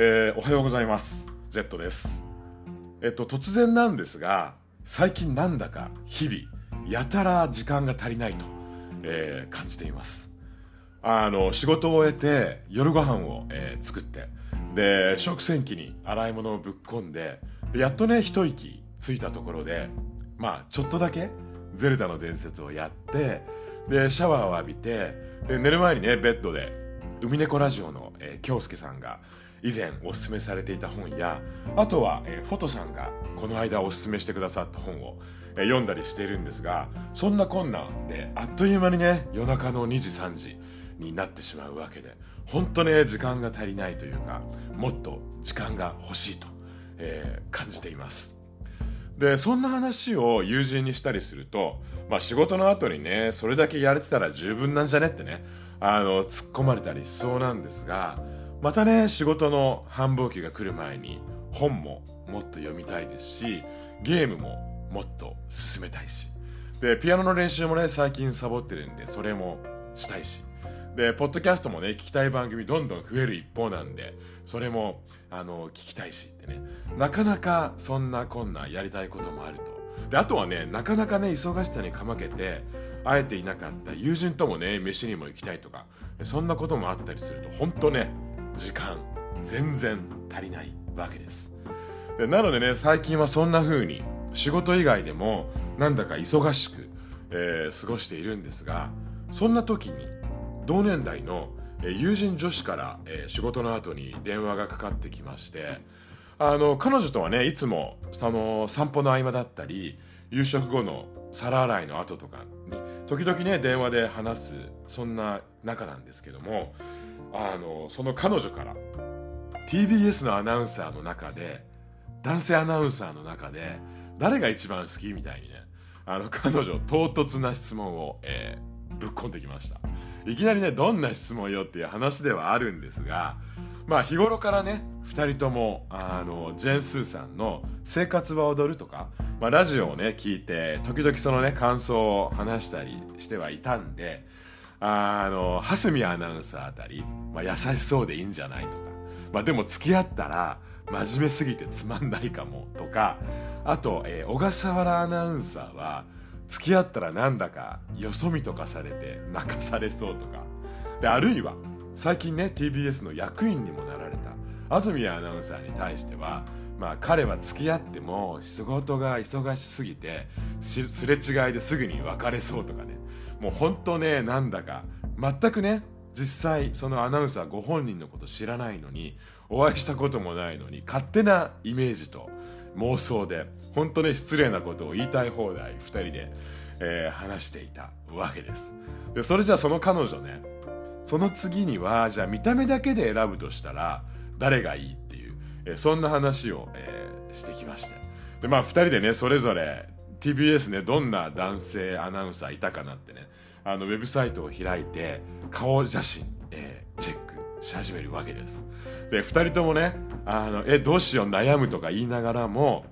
えー、おはようございます。ジェットです。えっと、突然なんですが、最近なんだか日々、やたら時間が足りないと、えー、感じています。あの、仕事を終えて夜ご飯を、えー、作って、で、食洗機に洗い物をぶっ込んで、でやっとね、一息ついたところで、まあ、ちょっとだけ、ゼルダの伝説をやって、で、シャワーを浴びて、で、寝る前にね、ベッドで、海猫ラジオの、えー、京介さんが、以前おすすめされていた本やあとは、え、フォトさんがこの間おすすめしてくださった本を、え、読んだりしているんですがそんな困難であっという間にね夜中の2時3時になってしまうわけで本当ね時間が足りないというかもっと時間が欲しいと、えー、感じています。でそんな話を友人にしたりすると、まあ、仕事の後にねそれだけやれてたら十分なんじゃねってねあの突っ込まれたりしそうなんですがまたね仕事の繁忙期が来る前に本ももっと読みたいですしゲームももっと進めたいし。でピアノの練習もね最近サボってるんでそれもしたいし。でポッドキャストもね聞きたい番組どんどん増える一方なんでそれもあの聞きたいしってね。なかなかそんなこんなやりたいこともあると。であとはねなかなかね忙しさにかまけて会えていなかった友人ともね飯にも行きたいとかそんなこともあったりすると本当ね時間全然足りないわけです。でなのでね最近はそんな風に仕事以外でもなんだか忙しく、えー、過ごしているんですがそんな時に同年代の友人女子から、えー、仕事の後に電話がかかってきましてあの彼女とはねいつもその散歩の合間だったり夕食後の皿洗いの後とかに時々ね電話で話すそんな仲なんですけどもあのその彼女から TBS のアナウンサーの中で男性アナウンサーの中で誰が一番好きみたいにねあの彼女唐突な質問を、えー、ぶっ込んできました。いきなりねどんな質問よっていう話ではあるんですがまあ日頃からね2人ともあのジェン・スーさんの「生活は踊る」とか、まあ、ラジオをね聞いて時々そのね感想を話したりしてはいたんであの蓮見アナウンサーあたり、まあ、優しそうでいいんじゃないとか、まあ、でも付き合ったら真面目すぎてつまんないかもとか。あと、えー、小笠原アナウンサーは付き合ったらなんだかよそ見とかされて泣かされそうとか。であるいは最近ね TBS の役員にもなられた安住アナウンサーに対してはまあ彼は付き合っても仕事が忙しすぎてすれ違いですぐに別れそうとかね。もう本当ねなんだか。全くね実際そのアナウンサーご本人のこと知らないのにお会いしたこともないのに勝手なイメージと妄想で本当ね失礼なことを言いたい放題2人で、えー、話していたわけです。でそれじゃあその彼女ねその次にはじゃあ見た目だけで選ぶとしたら誰がいい、え、そんな話を、えー、してきましてでまあ2人でねそれぞれ TBS ねどんな男性アナウンサーいたかなってねあのウェブサイトを開いて顔写真、えー、チェックし始めるわけです。で2人ともねあのえどうしよう悩むとか言いながらも、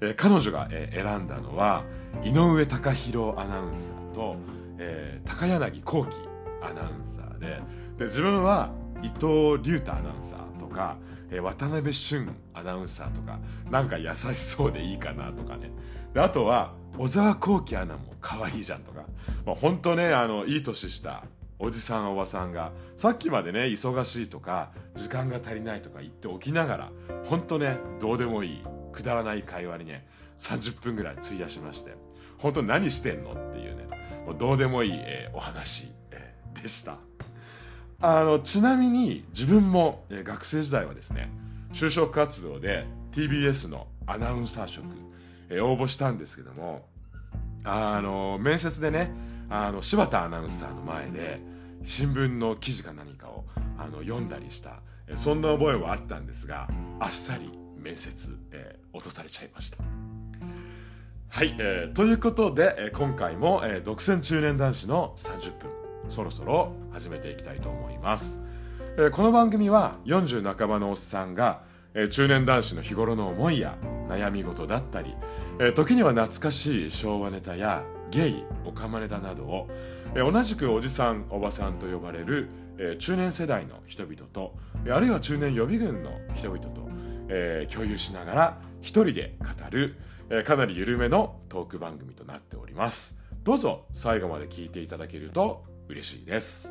えー、彼女が、え、選んだのは井上貴博アナウンサーと、えー、高柳幸喜アナウンサーでで自分は伊藤隆太アナウンサー。か、えー、渡辺俊アナウンサーとかなんか優しそうでいいかなとかね。であとは小沢光輝アナも可愛いじゃんとか、まあ、本当ねあのいい年したおじさんおばさんがさっきまでね忙しいとか時間が足りないとか言っておきながら本当ねどうでもいいくだらない会話にね30分ぐらい費やしまして本当何してんのっていうねもうどうでもいい、えー、お話、えー、でした。あのちなみに自分も、え、学生時代はですね就職活動で TBS のアナウンサー職え応募したんですけどもあの面接でねあの柴田アナウンサーの前で新聞の記事か何かをあの読んだりしたそんな覚えはあったんですがあっさり面接、えー、落とされちゃいました。はい、えー、ということで、え、今回も、えー、独占中年男子の30分。そろそろ始めていきたいと思います、えー、この番組は40半ばのおっさんがえ中年男子の日頃の思いや悩み事だったり、え時には懐かしい昭和ネタやゲイオカマネダなどを、え同じくおじさんおばさんと呼ばれる、え中年世代の人々とあるいは中年予備軍の人々と、え共有しながら一人で語る、えかなり緩めのトーク番組となっております。どうぞ最後まで聞いていただけると嬉しいです。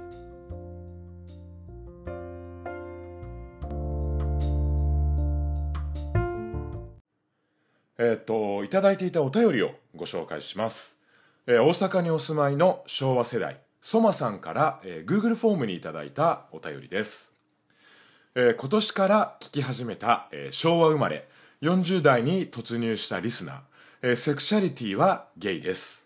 えっ、といただいていたお便りをご紹介します、えー、大阪にお住まいの昭和世代ソマさんから、えー、Google フォームにいただいたお便りです、えー、今年から聞き始めた、えー、昭和生まれ40代に突入したリスナー、えー、セクシャリティはゲイです、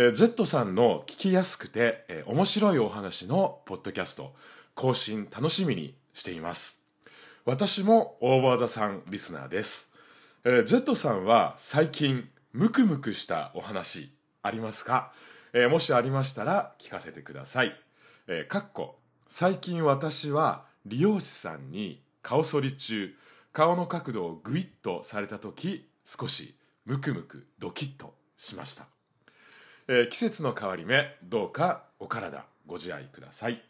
えー、Z さんの聞きやすくて、えー、面白いお話のポッドキャスト更新楽しみにしています。私も OVER THE SUN リスナーです。えー、Z さんは最近ムクムクしたお話ありますか、えー、もしありましたら聞かせてください。えー、かっこ最近私は理容師さんに顔剃り中。顔の角度をグイッとされた時少しムクムクドキッとしました、えー、季節の変わり目どうかお体ご自愛ください。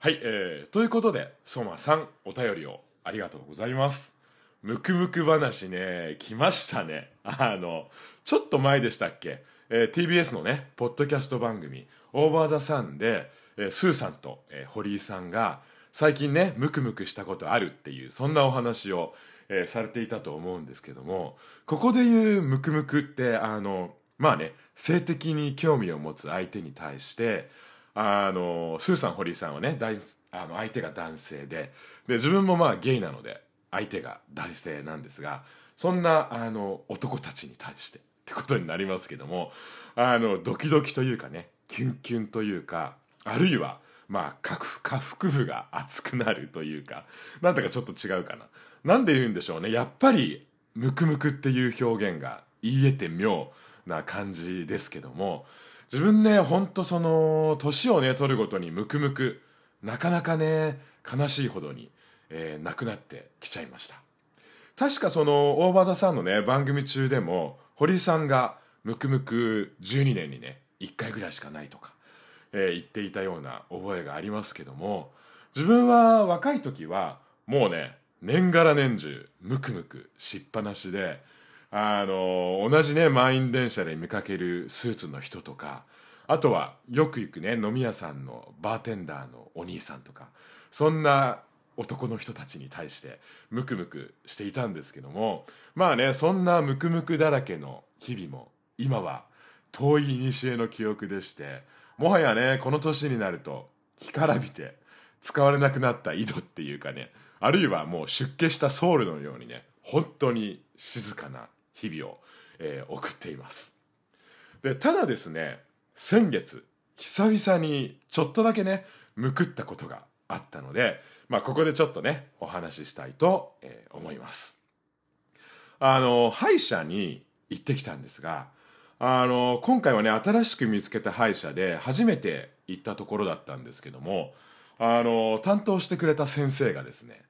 はい、えー、ということで相馬さんお便りをありがとうございます。ムクムク話ね、来ましたね。あの、ちょっと前でしたっけ、えー、TBS のね、ポッドキャスト番組、オーバーザサンで、えー、スーさんと、えー、堀井さんが、最近ね、ムクムクしたことあるっていう、そんなお話を、えー、されていたと思うんですけども、ここで言うムクムクって、あの、まあね、性的に興味を持つ相手に対して、あの、スーさん、堀井さんはね、あの相手が男性で、で、自分もまあゲイなので、相手が男性なんですがそんなあの男たちに対してってことになりますけどもあのドキドキというかねキュンキュンというかあるいはまあ下腹部が熱くなるというかなんだかちょっと違うかな。なんで言うんでしょうね。やっぱりムクムクっていう表現が言えて妙。な感じですけども自分ねほんとその年をね取るごとにムクムクなかなかね悲しいほどにえー、亡くなってきちゃいました。確かその大場さんのね番組中でも堀井さんがムクムク12年にね1回ぐらいしかないとか、えー、言っていたような覚えがありますけども自分は若い時はもうね年がら年中ムクムクしっぱなしであの同じね満員電車で見かけるスーツの人とかあとはよく行くね飲み屋さんのバーテンダーのお兄さんとかそんな男の人たちに対してムクムクしていたんですけどもまあねそんなムクムクだらけの日々も今は遠い古の記憶でしてもはやねこの年になると干からびて使われなくなった井戸っていうかねあるいはもう出家したソウルのようにね本当に静かな日々を、えー、送っていますでただですね先月久々にちょっとだけねむくったことがあったのでまあ、ここでちょっとね、お話ししたいと、えー、思います。あの、歯医者に行ってきたんですが、あの、今回はね、新しく見つけた歯医者で初めて行ったところだったんですけども、あの、担当してくれた先生がですね、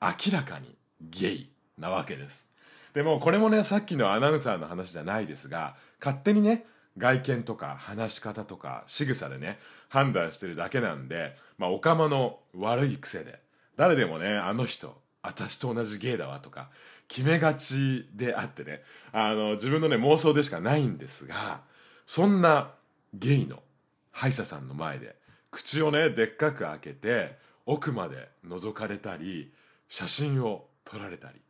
明らかにゲイなわけです。でもこれもね、さっきのアナウンサーの話じゃないですが、勝手にね、外見とか話し方とか仕草でね、判断してるだけなんで、まあ、おかまの悪い癖で、誰でもね、あの人、私と同じゲイだわとか、決めがちであってね、あの、自分のね、妄想でしかないんですが、そんなゲイの歯医者さんの前で、口をね、でっかく開けて、奥まで覗かれたり、写真を撮られたり、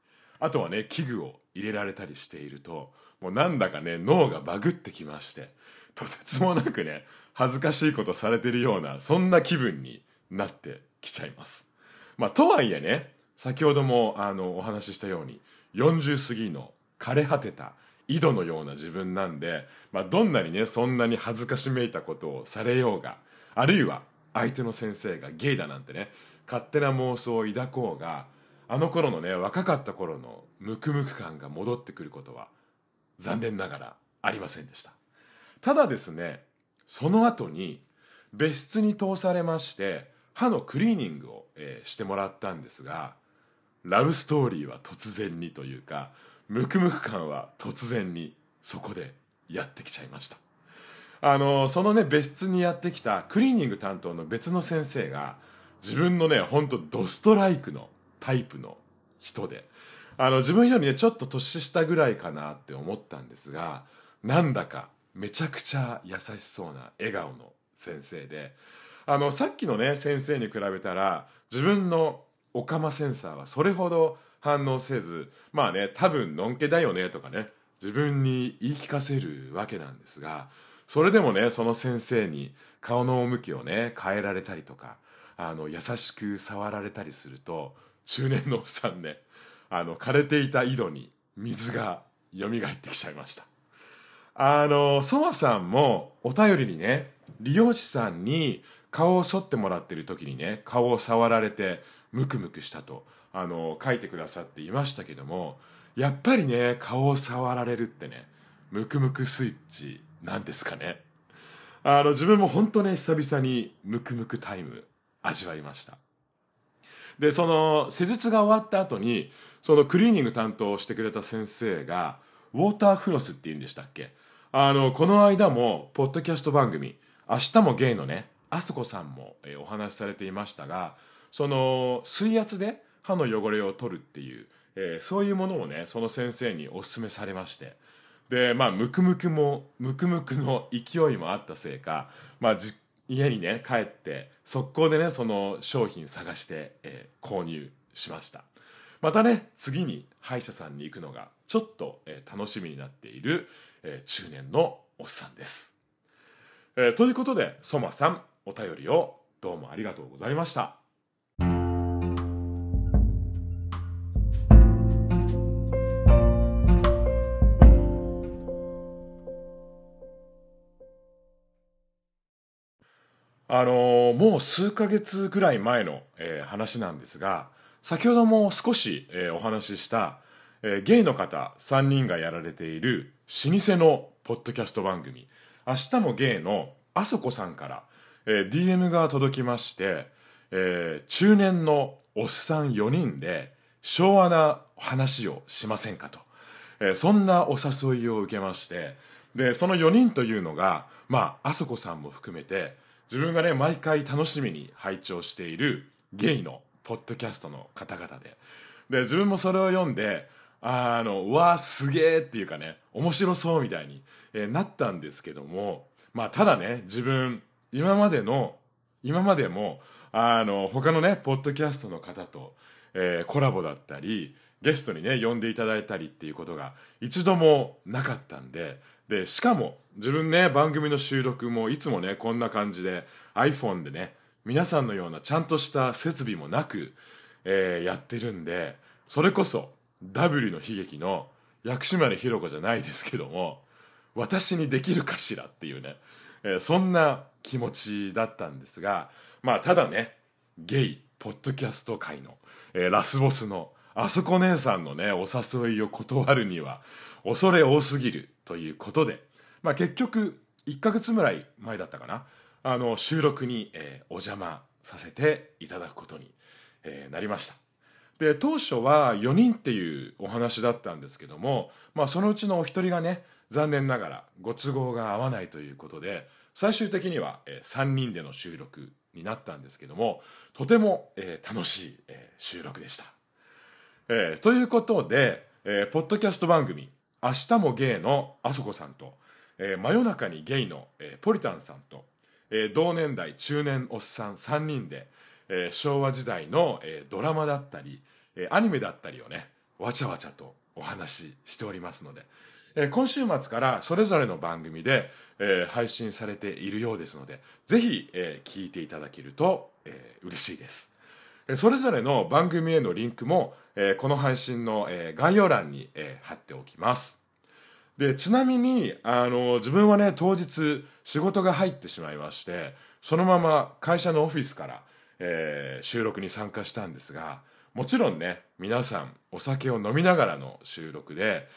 あとはね、器具を入れられたりしていると、もうなんだかね、脳がバグってきまして、とてつもなくね、恥ずかしいことされてるような、そんな気分になってきちゃいます。まあ、とはいえね、先ほどもあのお話ししたように、40過ぎの枯れ果てた井戸のような自分なんで、まあ、どんなにね、そんなに恥ずかしめいたことをされようが、あるいは相手の先生がゲイだなんてね、勝手な妄想を抱こうが、あの頃のね、若かった頃のムクムク感が戻ってくることは、残念ながらありませんでした。ただですね、その後に別室に通されまして、歯のクリーニングを、えー、してもらったんですがラブストーリーは突然にというかムクムク感は突然にそこでやってきちゃいましたあのそのね別室にやってきたクリーニング担当の別の先生が自分のねほんとドストライクのタイプの人で。あの自分よりねちょっと年下ぐらいかなって思ったんですがなんだかめちゃくちゃ優しそうな笑顔の先生で。あのさっきのね先生に比べたら自分のオカマセンサーはそれほど反応せずまあね多分のんけだよねとかね自分に言い聞かせるわけなんですがそれでもねその先生に顔の向きをね変えられたりとかあの優しく触られたりすると中年のおっさんねあの枯れていた井戸に水が蘇ってきちゃいました。あのソマさんもお便りにね理容師さんに顔を剃ってもらってる時にね顔を触られてムクムクしたとあの書いてくださっていましたけどもやっぱりね顔を触られるってねムクムクスイッチなんですかね。あの自分も本当ね久々にムクムクタイム味わいました。でその施術が終わった後にそのクリーニング担当してくれた先生がウォーターフロスって言うんでしたっけ？あのこの間もポッドキャスト番組「明日もゲイ」のねあそこさんも、お話しされていましたがその水圧で歯の汚れを取るっていう、えー、そういうものをねその先生にお勧めされまして。でまあムクムクもムクムクの勢いもあったせいか、まあ、家にね帰って速攻でねその商品探して、えー、購入しました。またね次に歯医者さんに行くのがちょっと、えー、楽しみになっている、えー、中年のおっさんです、えー、ということでソマさんお便りをどうもありがとうございました。あの、もう数ヶ月ぐらい前の、えー、話なんですが、先ほども少し、えー、お話しした、えゲイの方3人がやられている老舗のポッドキャスト番組、明日もゲイのあそこさんから、え DM が届きまして、え中年のおっさん4人で昭和な話をしませんかと、えそんなお誘いを受けまして、で、その4人というのが、まあ、あそこさんも含めて、自分がね毎回楽しみに拝聴しているゲイのポッドキャストの方々で。で自分もそれを読んであのうわすげえっていうかね面白そうみたいに、えー、なったんですけどもまあただね自分今までの今までもあの他のねポッドキャストの方と、えー、コラボだったりゲストにね呼んでいただいたりっていうことが一度もなかったんででしかも自分ね番組の収録もいつもねこんな感じで iPhone でね皆さんのようなちゃんとした設備もなく、えー、やってるんでそれこそ W の悲劇の薬師丸ひろ子じゃないですけども私にできるかしらっていうね、えー、そんな気持ちだったんですがまあただねゲイポッドキャスト界の、えー、ラスボスのあそこ姉さんのねお誘いを断るには恐れ多すぎるということで、まあ、結局1ヶ月ぐらい前だったかな。あの収録に、えー、お邪魔させていただくことに、えー、なりました。で当初は4人っていうお話だったんですけども、まあ、そのうちのお一人がね残念ながらご都合が合わないということで最終的には、えー、3人での収録になったんですけどもとても、えー、楽しい、えー、収録でした、えー、ということで、えー、ポッドキャスト番組明日もゲイのあそこさんと、えー、真夜中にゲイの、えー、ポリタンさんと、えー、同年代中年おっさん3人で、えー、昭和時代の、えー、ドラマだったり、えー、アニメだったりをねわちゃわちゃとお話ししておりますので、えー、今週末からそれぞれの番組で、えー、配信されているようですのでぜひ、えー、聞いていただけると、えー、嬉しいです。それぞれの番組へのリンクも、え、この配信の、え、概要欄に、え、貼っておきます。でちなみにあの自分はね当日仕事が入ってしまいましてそのまま会社のオフィスから、えー、収録に参加したんですがもちろんね皆さんお酒を飲みながらの収録で、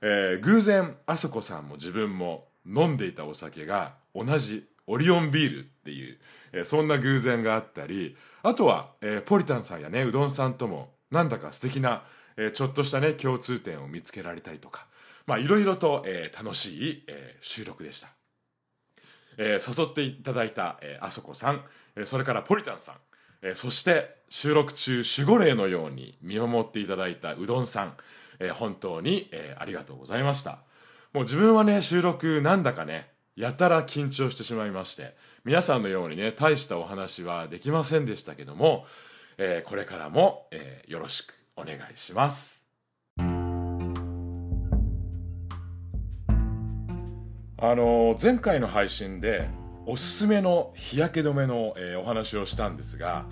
えー、偶然あそこさんも自分も飲んでいたお酒が同じオリオンビールっていう、え、そんな偶然があったりあとは、え、ポリタンさんやねうどんさんともなんだか素敵な、え、ちょっとしたね共通点を見つけられたりとかまあいろいろと、え、楽しい、え、収録でした。え、誘っていただいた、え、あそこさん、え、それからポリタンさん、え、そして収録中守護霊のように見守っていただいたうどんさん、え、本当に、え、ありがとうございました。もう自分はね収録なんだかねやたら緊張してしまいまして皆さんのようにね大したお話はできませんでしたけども、えー、これからも、えー、よろしくお願いします。あの前回の配信でおすすめの日焼け止めの、えー、お話をしたんですが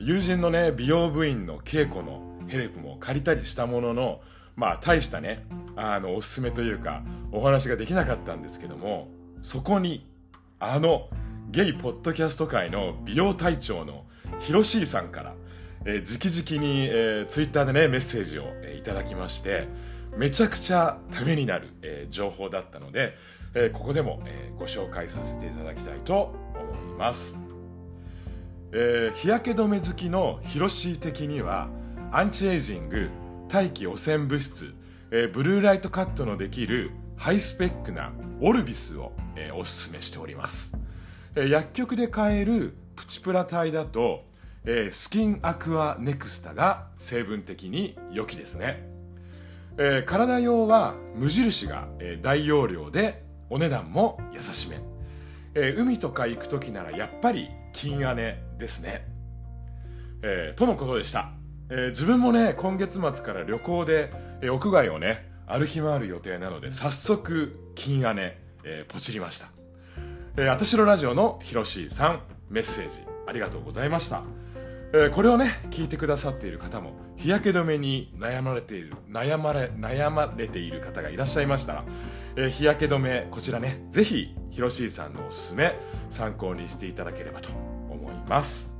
友人のね美容部員の稽古のヘルプも借りたりしたもののまあ大したねあのおすすめというかお話ができなかったんですけどもそこにあのゲイポッドキャスト界の美容隊長のヒロシーさんから、えー、直々に、えー、ツイッターでねメッセージを、えー、いただきましてめちゃくちゃためになる、えー、情報だったのでえー、ここでも、えー、ご紹介させていただきたいと思います、えー、日焼け止め好きのヒロシー的にはアンチエイジング大気汚染物質、えー、ブルーライトカットのできるハイスペックなオルビスを、えー、おすすめしております、えー、薬局で買えるプチプラ体だと、えー、スキンアクアネクスタが成分的に良きですね、えー、体用は無印が、えー、大容量でお値段も優しめ、えー、海とか行く時ならやっぱり金姉ですね、えー、とのことでした、えー、自分もね今月末から旅行で、え屋外をね歩き回る予定なので早速金姉、えポチりました、えー、あたしろラジオのひろしさんメッセージありがとうございました。えー、これをね聞いてくださっている方も日焼け止めに悩まれている悩まれ悩まれている方がいらっしゃいましたら、えー、日焼け止めこちらねぜひひろしーさんのおすすめ参考にしていただければと思います、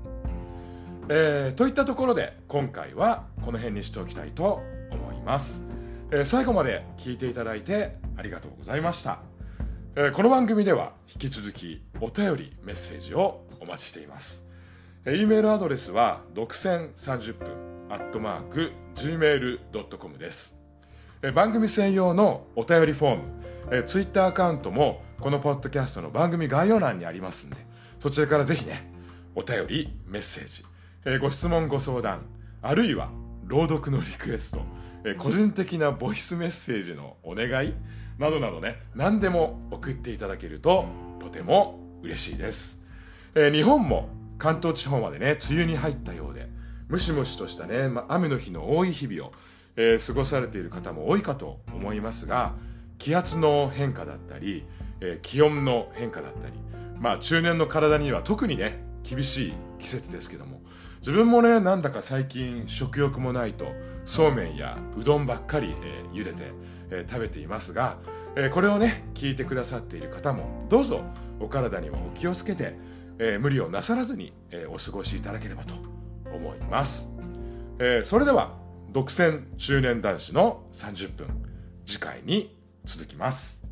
えー、といったところで今回はこの辺にしておきたいと思います、え、最後まで聞いていただいてありがとうございました、え、この番組では引き続きお便りメッセージをお待ちしています。E メールアドレスは独占30分アットマーク gmail.com です。番組専用のお便りフォームツイッターアカウントもこのポッドキャストの番組概要欄にありますんでそちらからぜひねお便りメッセージご質問ご相談あるいは朗読のリクエストえ個人的なボイスメッセージのお願いなどなどね何でも送っていただけるととても嬉しいです。え日本も関東地方までね梅雨に入ったようでムシムシとしたね、ま雨の日の多い日々を、えー、過ごされている方も多いかと思いますが気圧の変化だったり、えー、気温の変化だったりまあ中年の体には特にね厳しい季節ですけども自分もねなんだか最近食欲もないとそうめんやうどんばっかり、えー、茹でて、えー、食べていますが、えー、これをね聞いてくださっている方もどうぞお体にはお気をつけてえー、無理をなさらずに、えー、お過ごしいただければと思います、えー、それでは独占中年男子の30分次回に続きます。